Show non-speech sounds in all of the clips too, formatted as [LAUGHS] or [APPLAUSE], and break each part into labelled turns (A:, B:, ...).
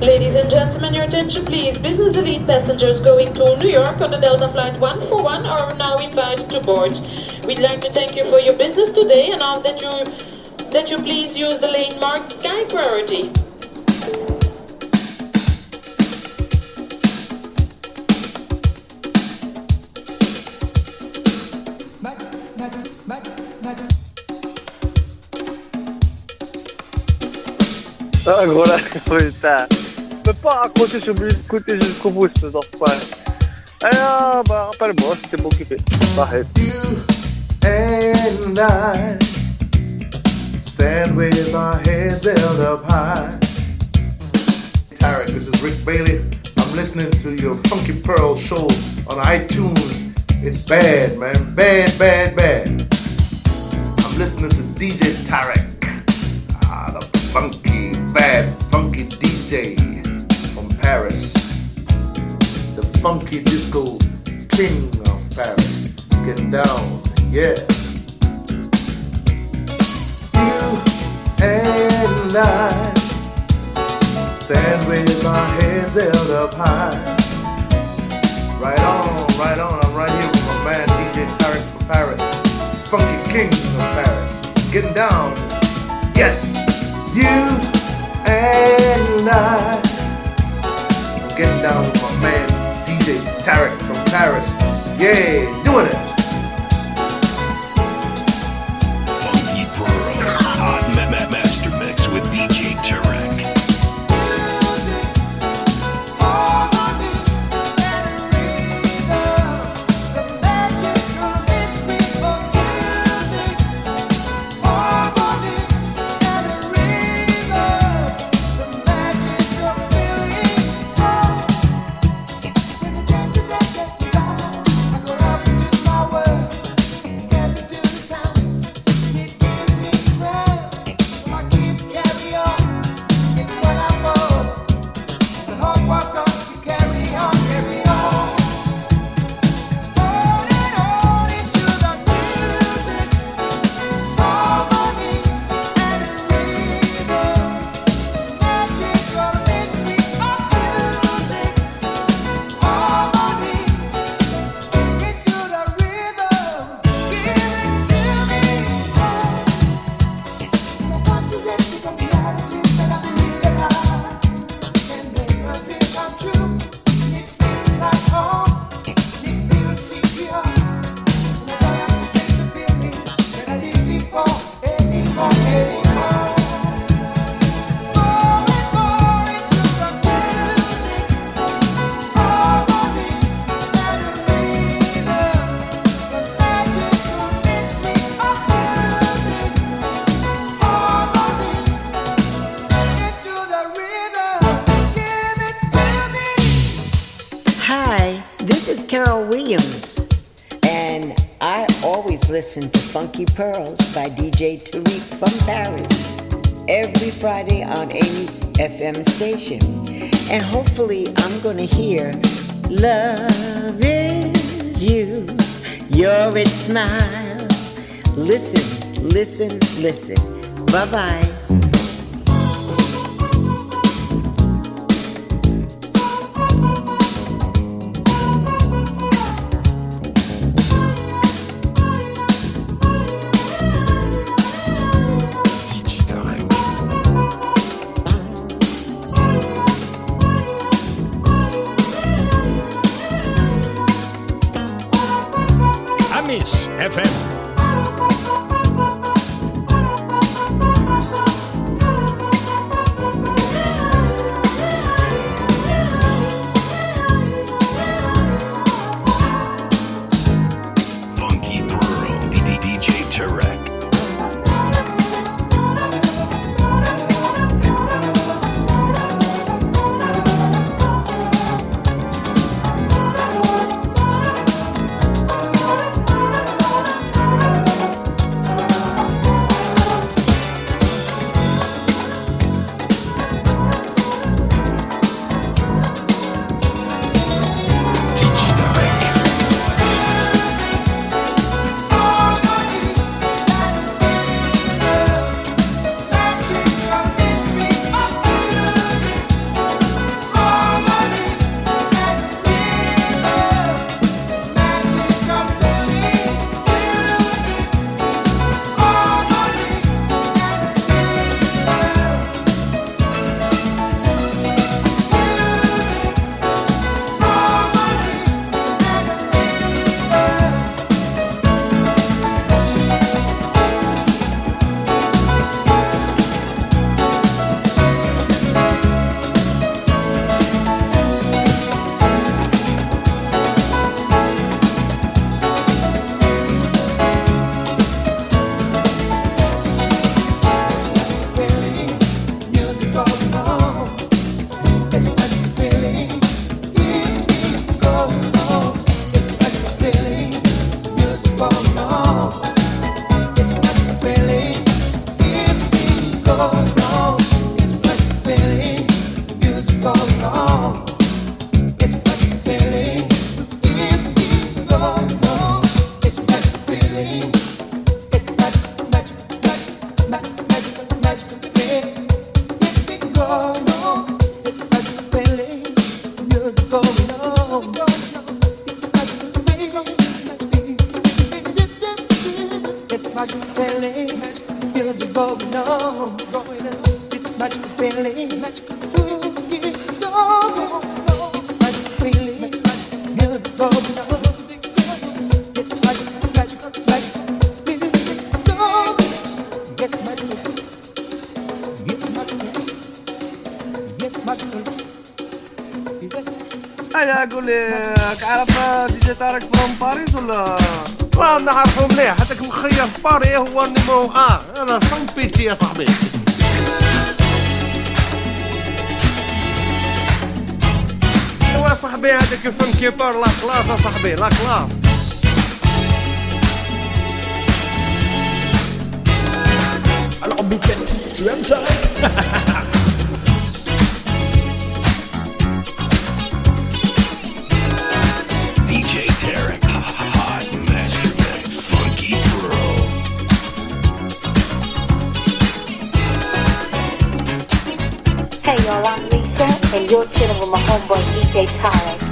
A: Ladies and gentlemen, your attention please. Business elite passengers going to New York on the Delta Flight 141 are now invited to board. We'd like to thank you for your business today and ask that you that you please use the lane marked Sky Priority.
B: Ah gros là, peux pas raccrocher, je suis d'écouter jusqu'au bout ce pas. Ah bah rappelle-moi, c'était occupé. Arrête.
C: and I stand with our heads held up high. Tarek, this is Rick Bailey. I'm listening to your Funky Pearl show on iTunes. It's bad, man. Bad, bad, bad. I'm listening to DJ Tarek. Ah, the funky, bad, funky DJ Paris. The funky disco king of Paris. Getting down, yeah. You and I stand with our heads held up high. Right on, right on. I'm right here with my man DJ Tarek from Paris. Funky king of Paris. Getting down. Yes, you Tarek from Paris. Yay, doing it.
D: Always listen to Funky Pearls by DJ Tarek from Paris every Friday on Amy's FM station. And hopefully, I'm going to hear Love is You, Your It Smile. Listen, listen, listen. Bye bye.
E: Café
F: Classe. Alors
E: tu aimes [LAUGHS] DJ Tarek, Hot Master Mix, Funky Pearl.
G: Hey y'all, I'm Lisa, and you're chilling with my homeboy DJ Tarek.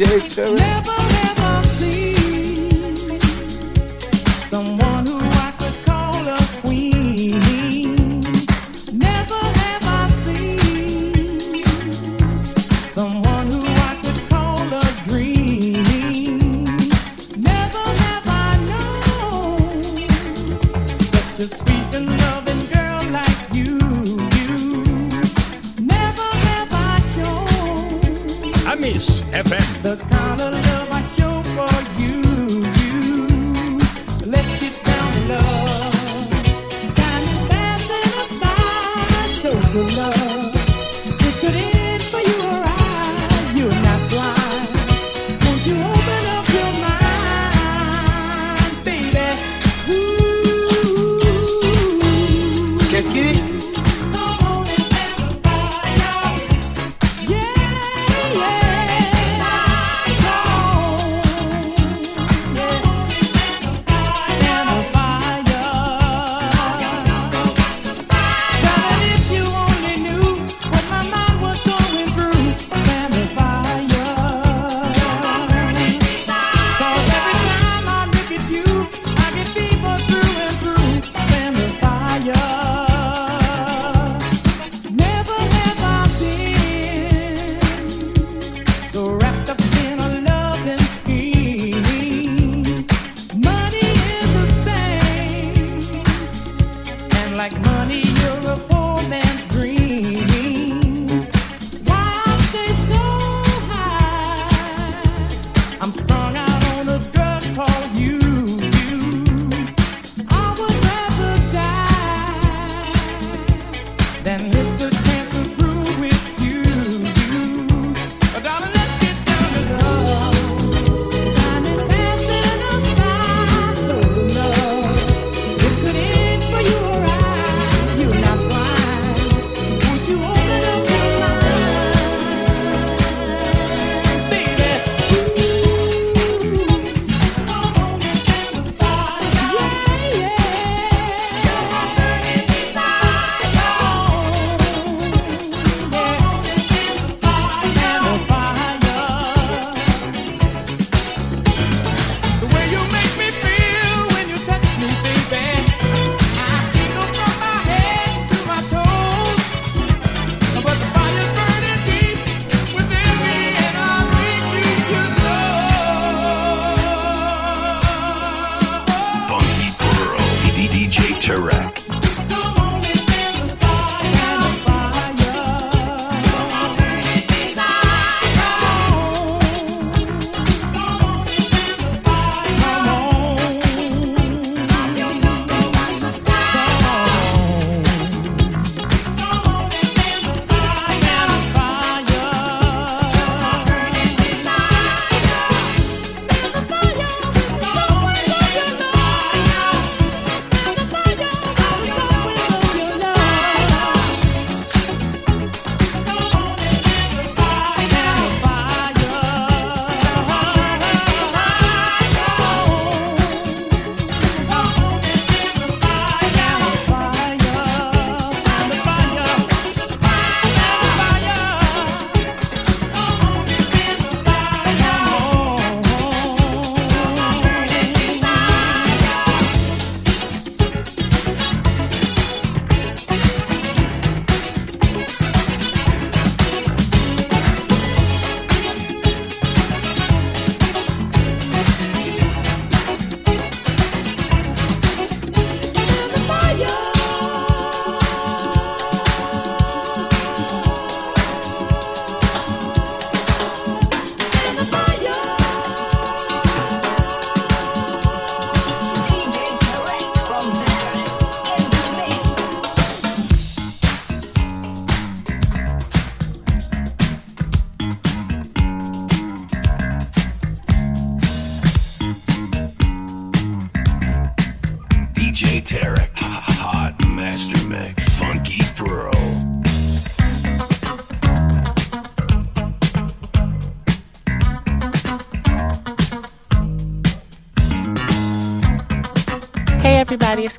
H: DJ
I: Curry.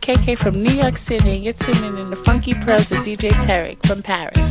I: KK from New York City, and you're tuning in to Funky Pros with DJ Tarek from Paris.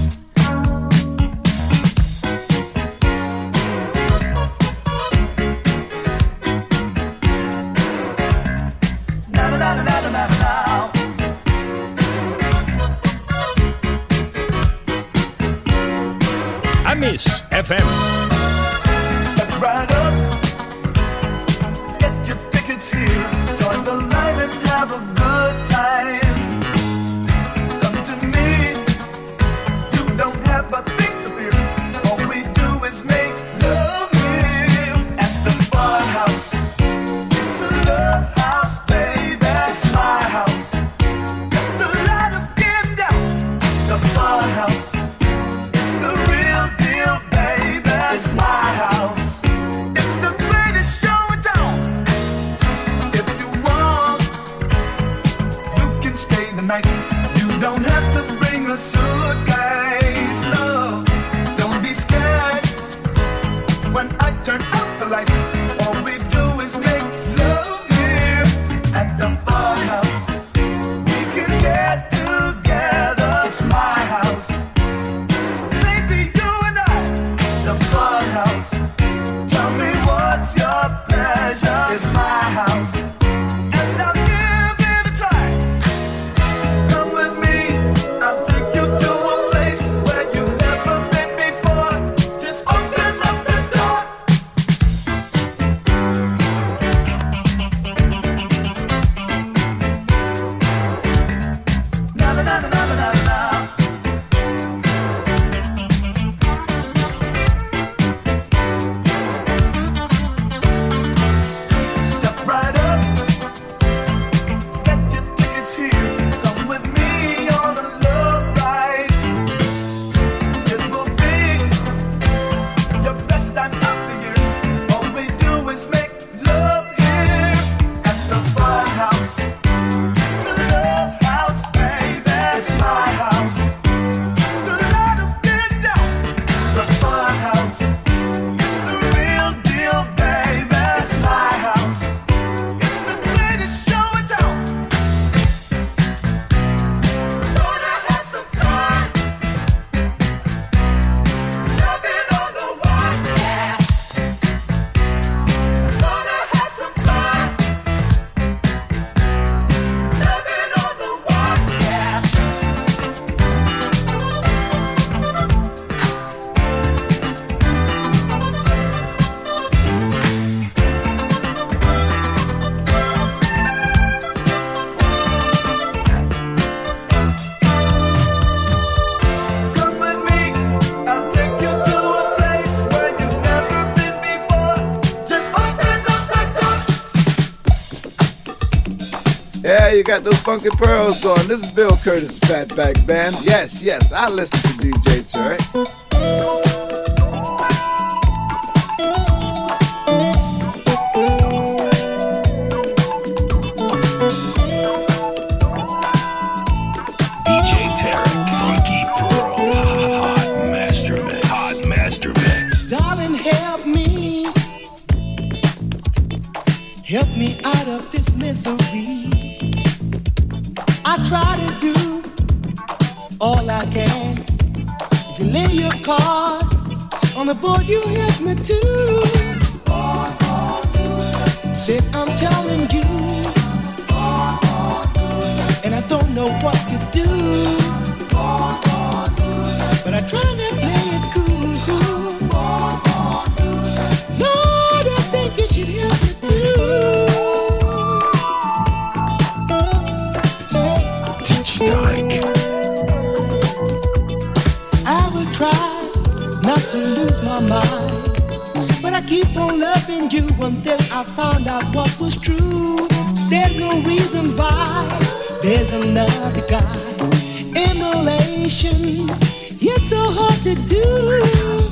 J: got those funky pearls going. This is Bill Curtis' Fatback Band. Yes, yes, I listen to DJ
C: On the board you helped me too. Born I'm telling you. And I don't know what to do. But I try to. But I keep on loving you until I found out what was true. There's no reason why there's another guy Emulation—it's so hard to do.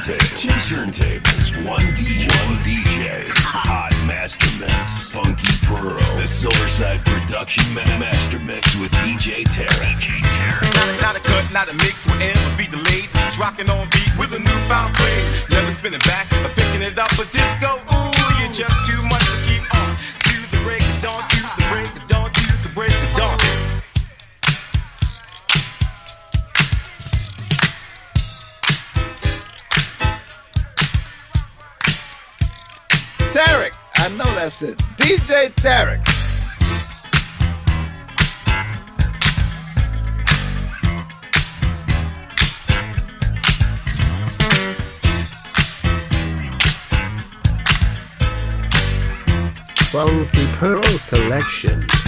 K: Turntables, two turntables, one DJ, one DJ. Hot Master Mix, Funky Pearl, the Silverside Production Ma- Master Mix with DJ Tarek.
L: Not not a cut, not a mix, will ever be delayed. Rocking on beat with a newfound craze. Never spinning back, or picking it up, but disco, ooh, you're just too much to keep on. To the break of dawn, to the break of dawn, to the break of dawn.
J: Tarek, I know that's it. DJ Tarek.
M: Funky Pearl Collection.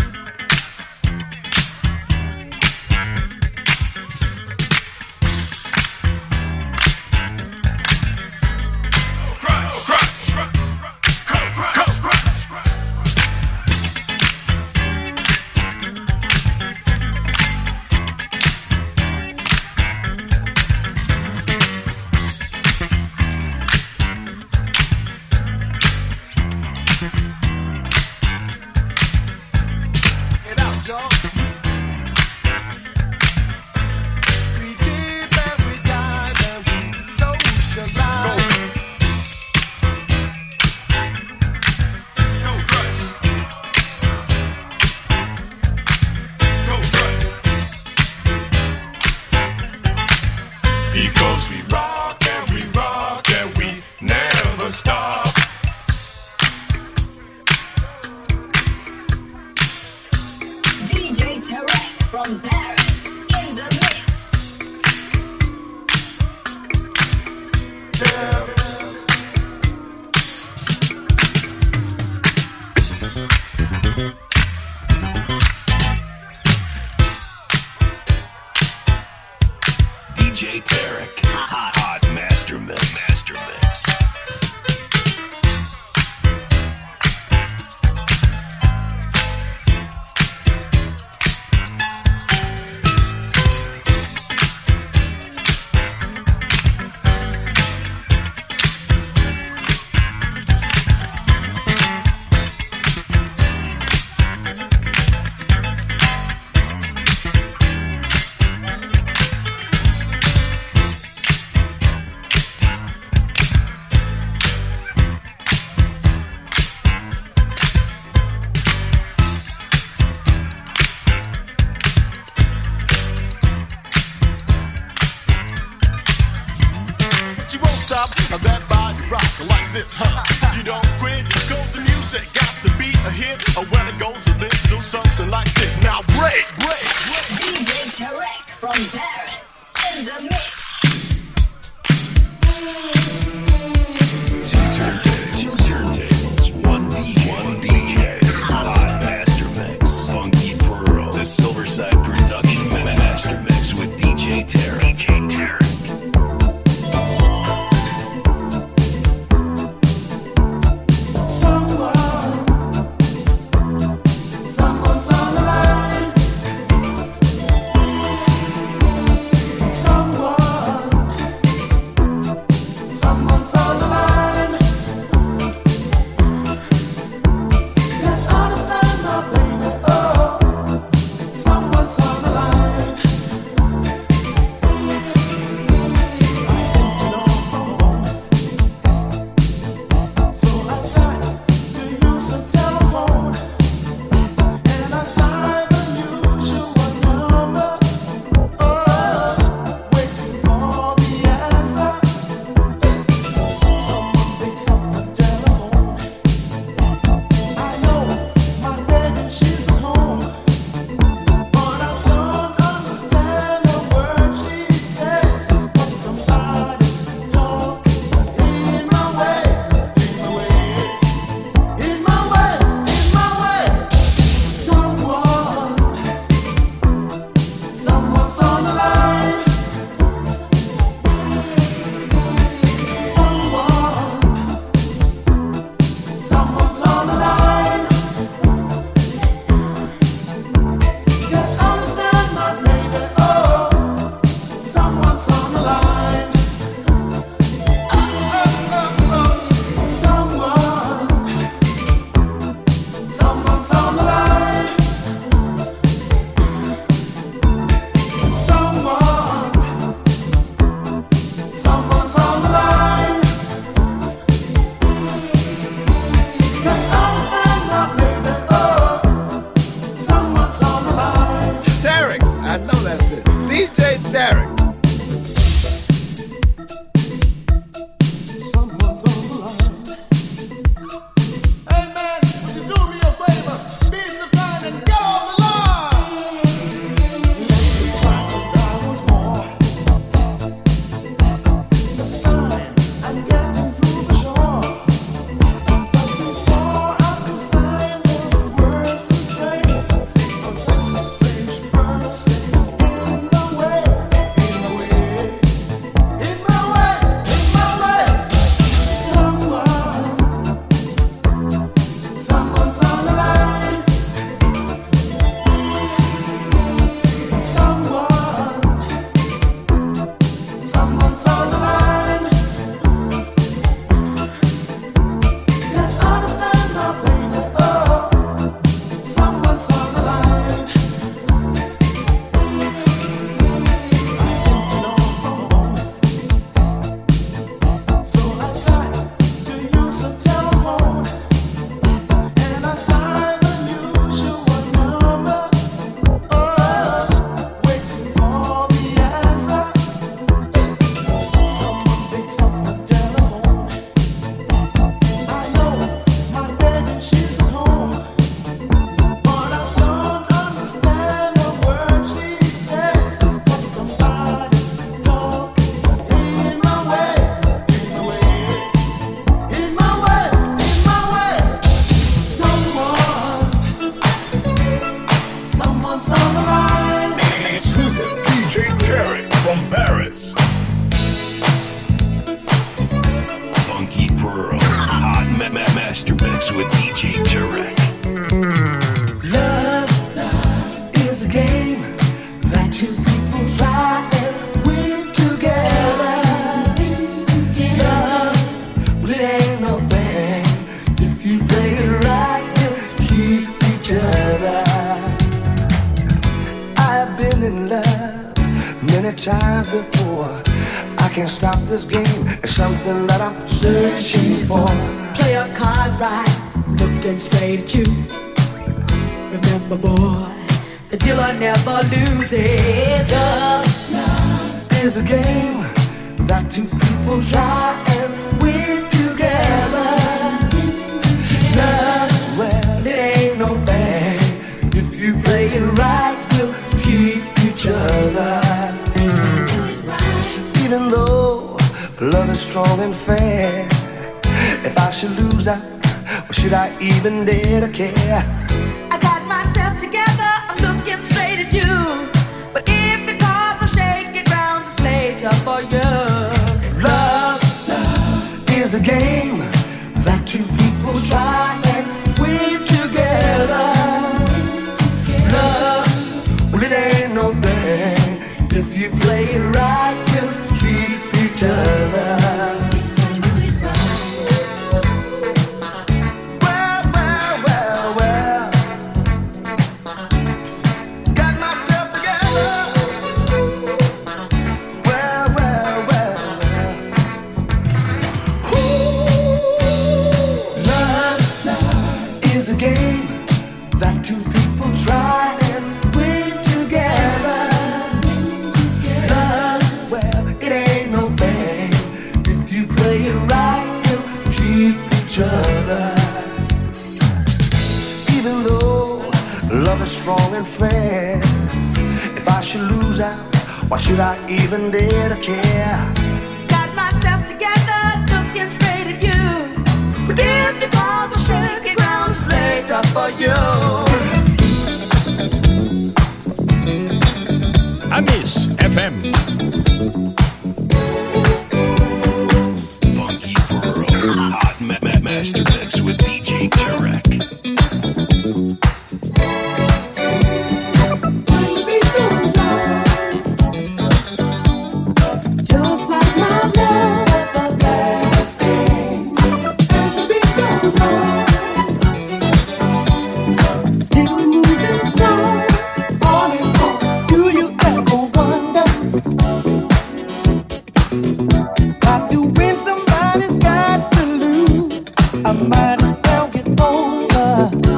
L: Ah.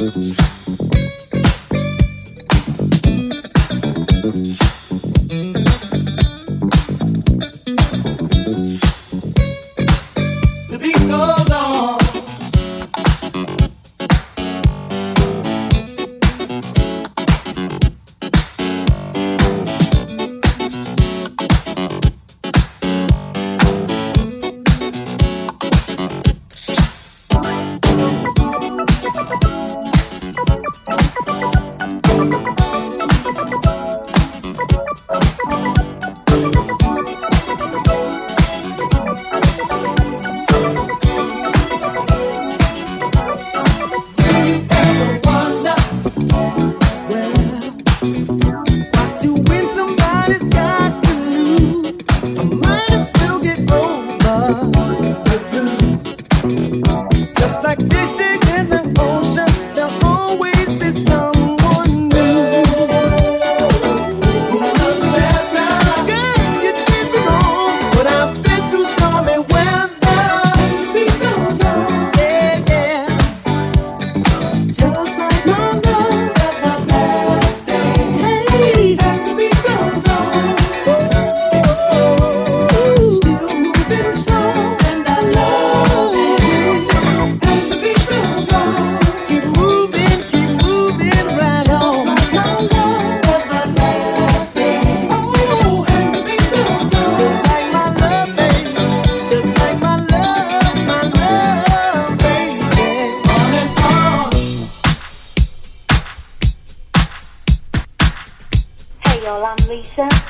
L: Mm-hmm.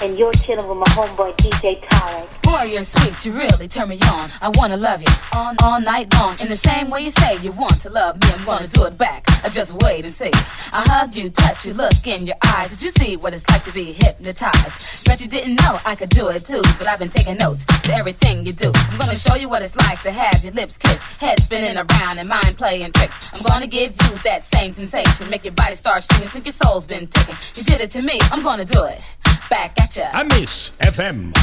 L: And
G: you're chilling with my homeboy DJ Tarek.
N: Boy, you're sweet, you really turn me on. I wanna love you on all night long. In the same way you say you want to love me, I'm gonna do it back. I just wait and see. I hug you, touch you, look in your eyes. Did you see what it's like to be hypnotized? Bet you didn't know I could do it too, but I've been taking notes to everything you do. I'm gonna show you what it's like to have your lips kissed, head spinning around and mind playing tricks. I'm gonna give you that same sensation, make your body start shaking, think your soul's been taken. You did it to me, I'm gonna do it back at ya.
O: I
E: miss FM.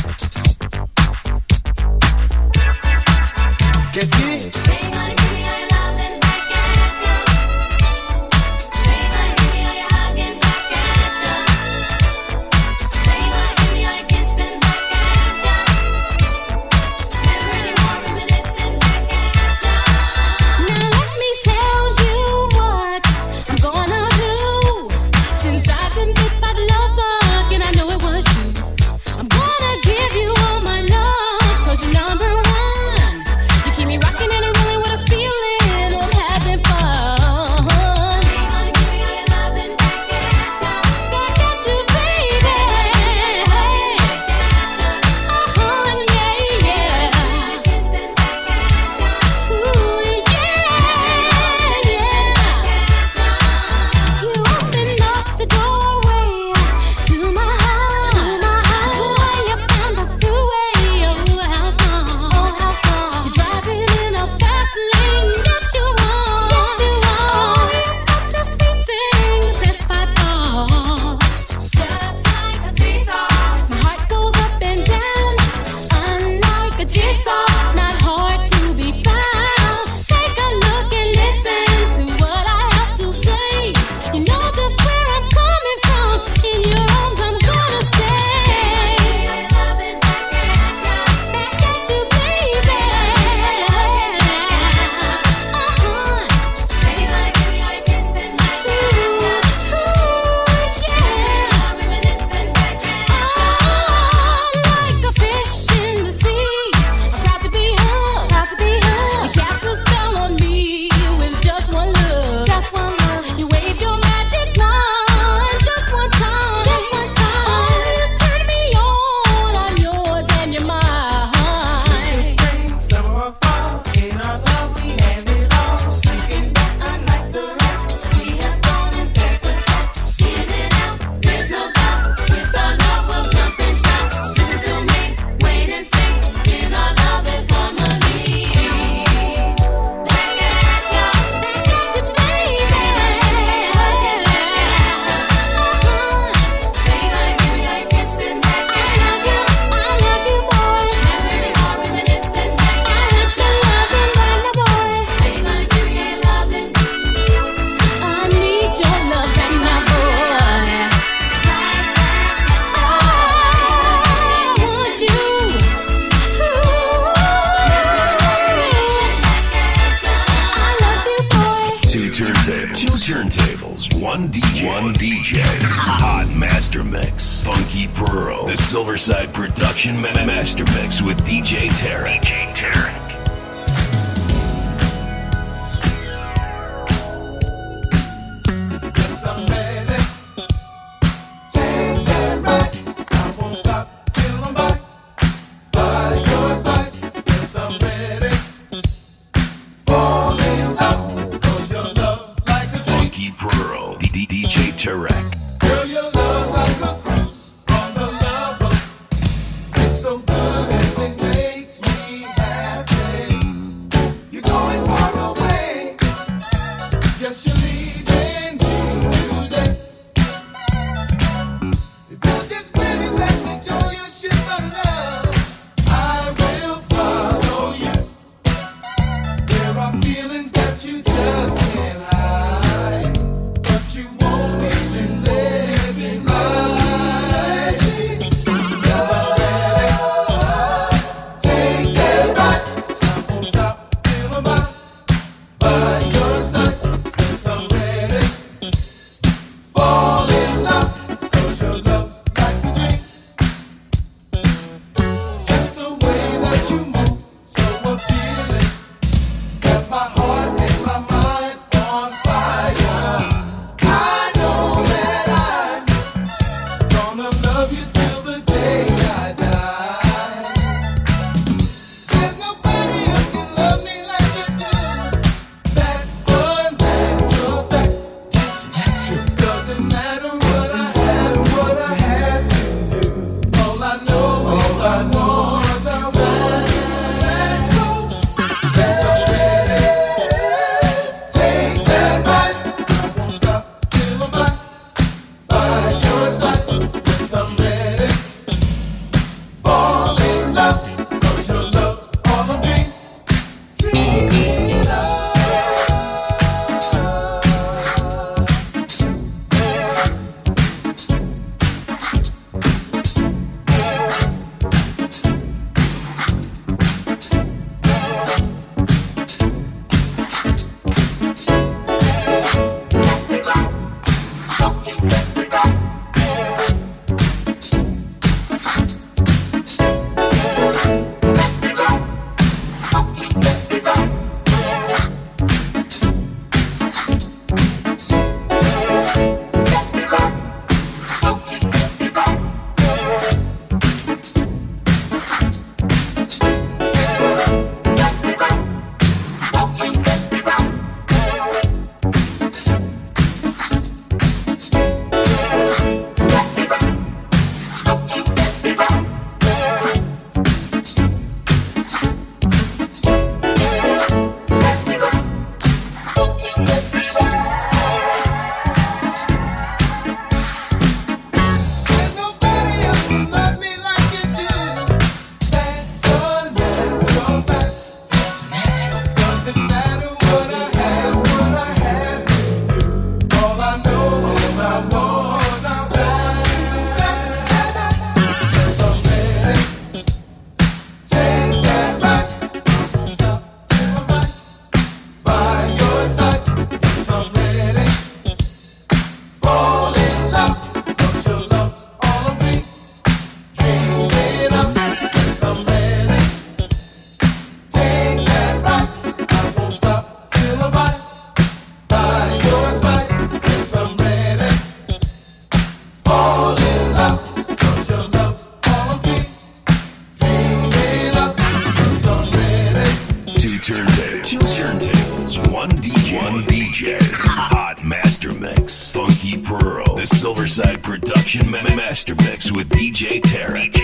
E: Silverside Production ma- Master Mix with DJ Tarek.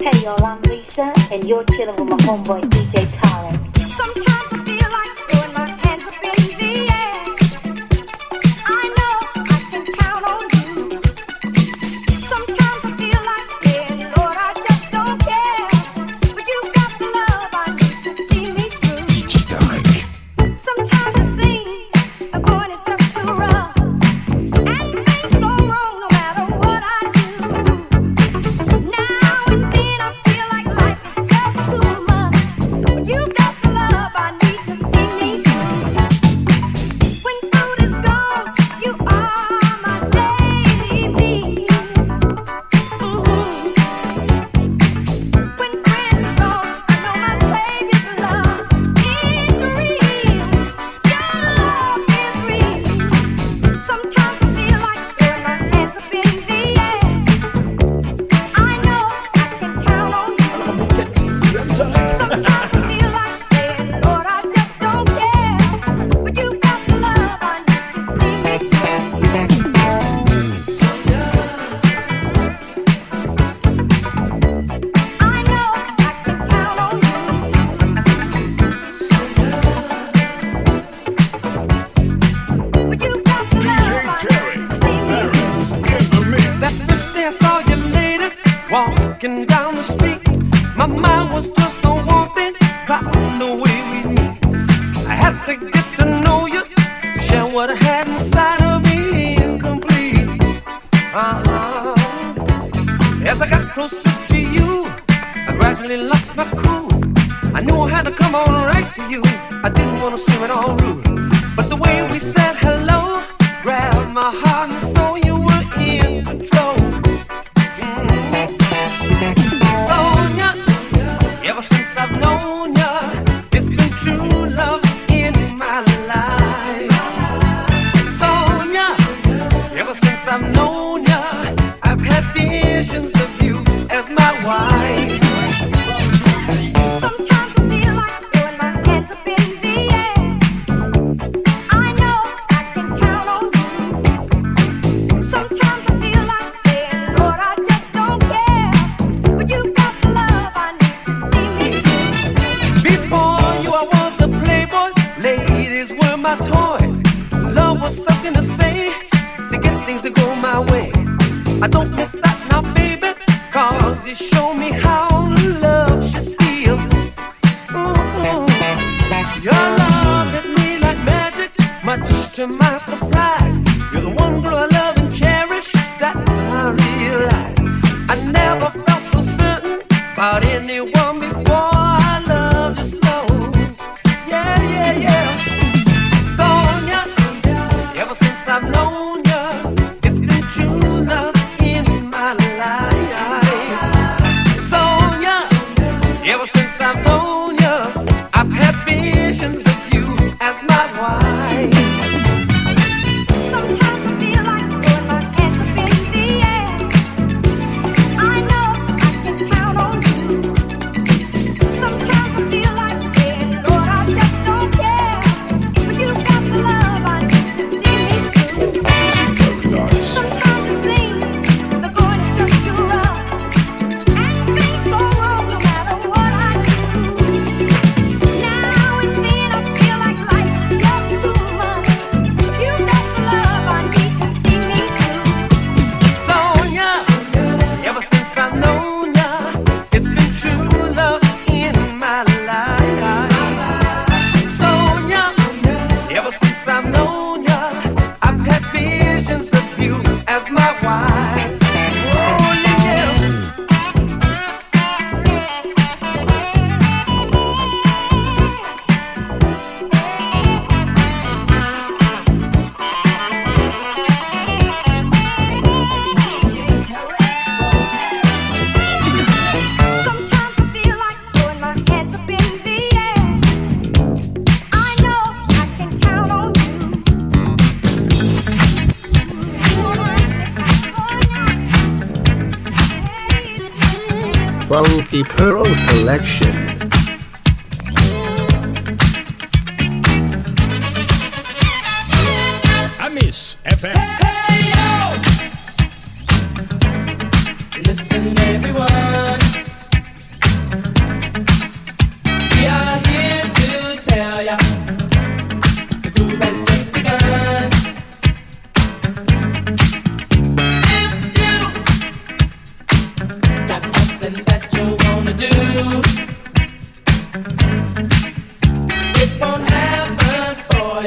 G: Hey y'all, I'm Lisa, and you're chilling with my homeboy DJ Tarek.
O: what I
P: had inside of me incomplete. Uh-huh. As I got closer to you, I gradually lost my cool. I knew I had to come on right to you. I didn't want to seem at all rude.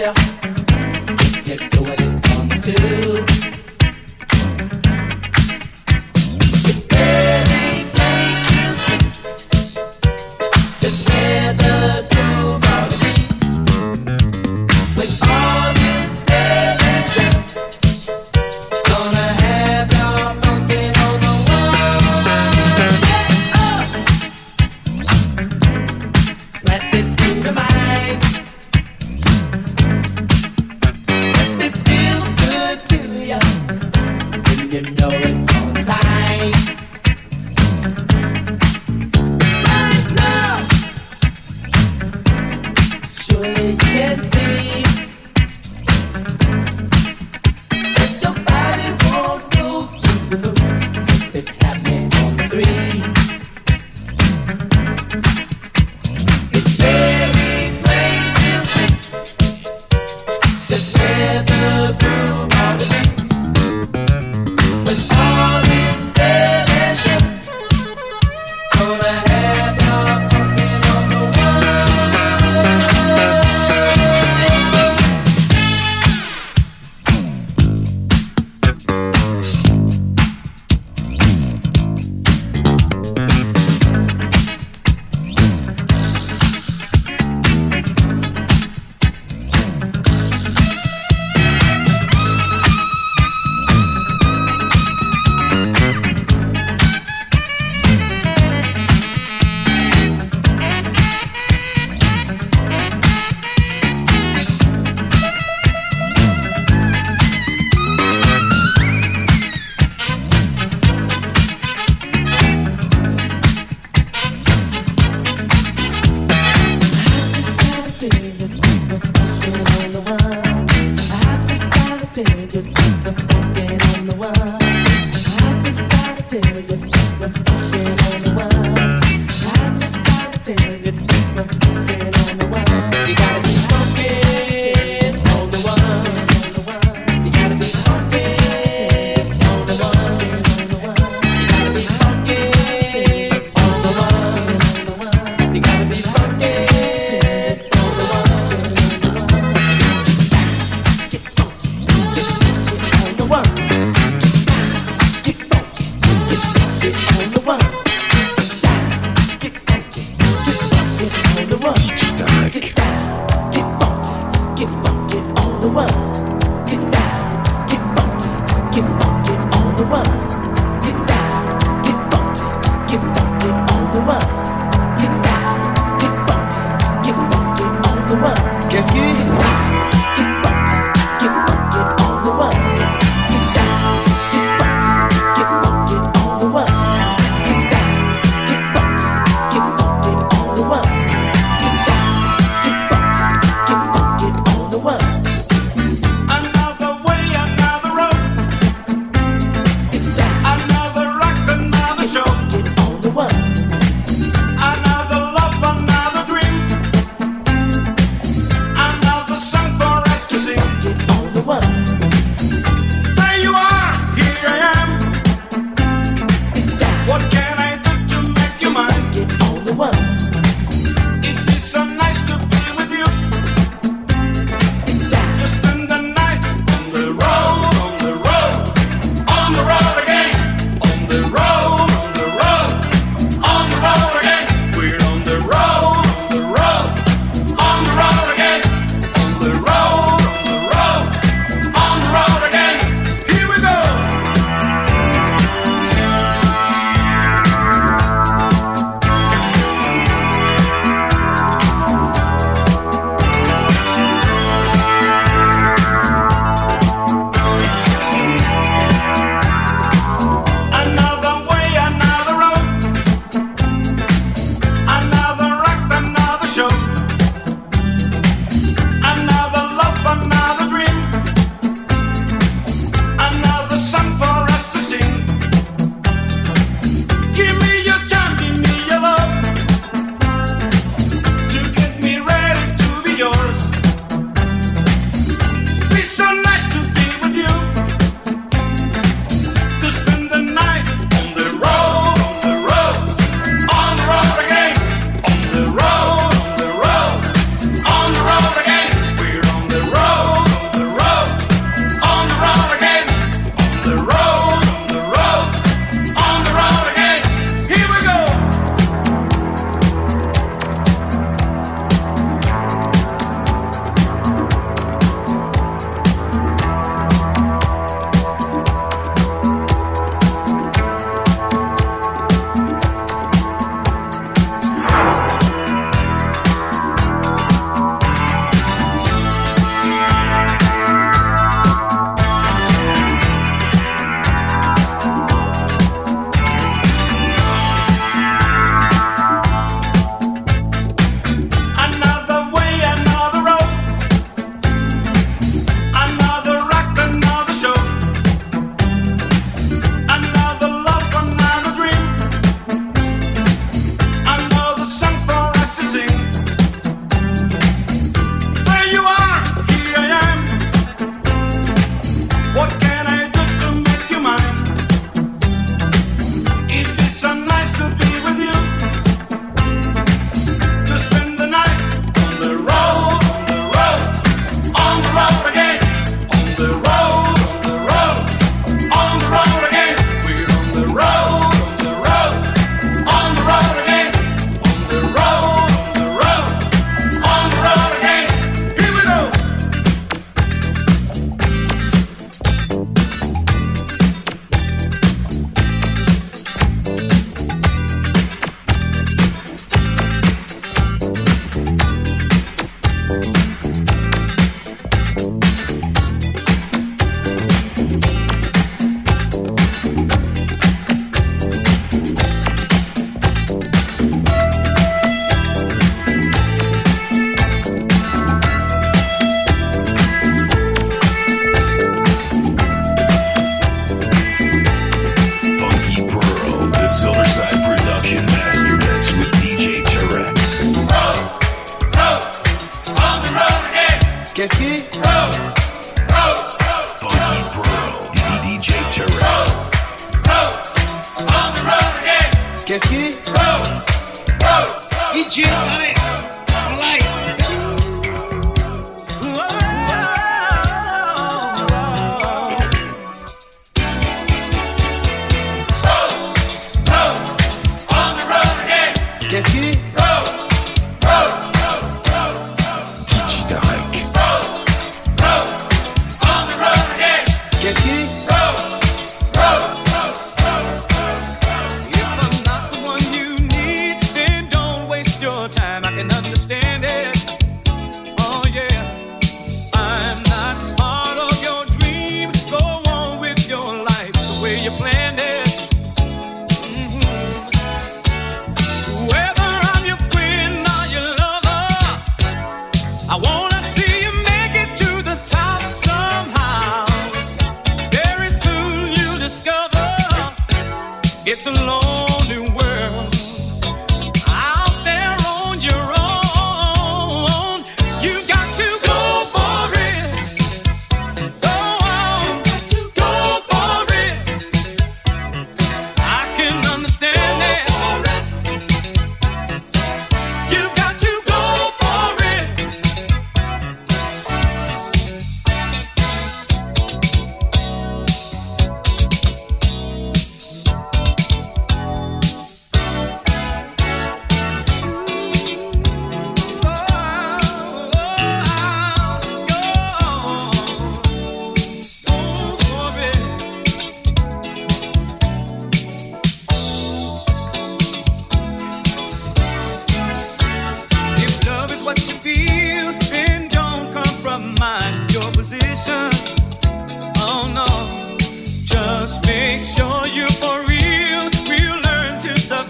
P: fire. Get
O: going to.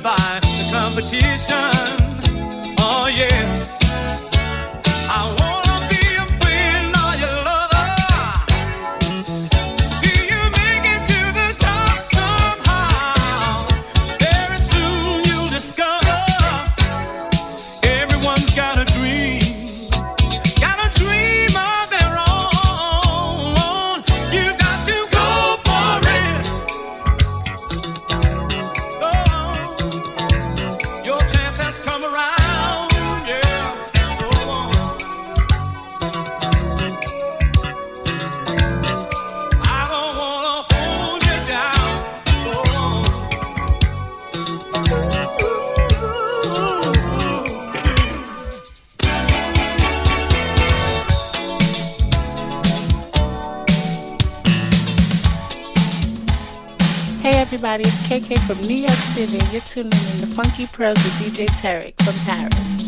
O: by the
F: competition.
I: KK from New York City. You're tuning in to Funky Pearls with DJ Tarek from Paris.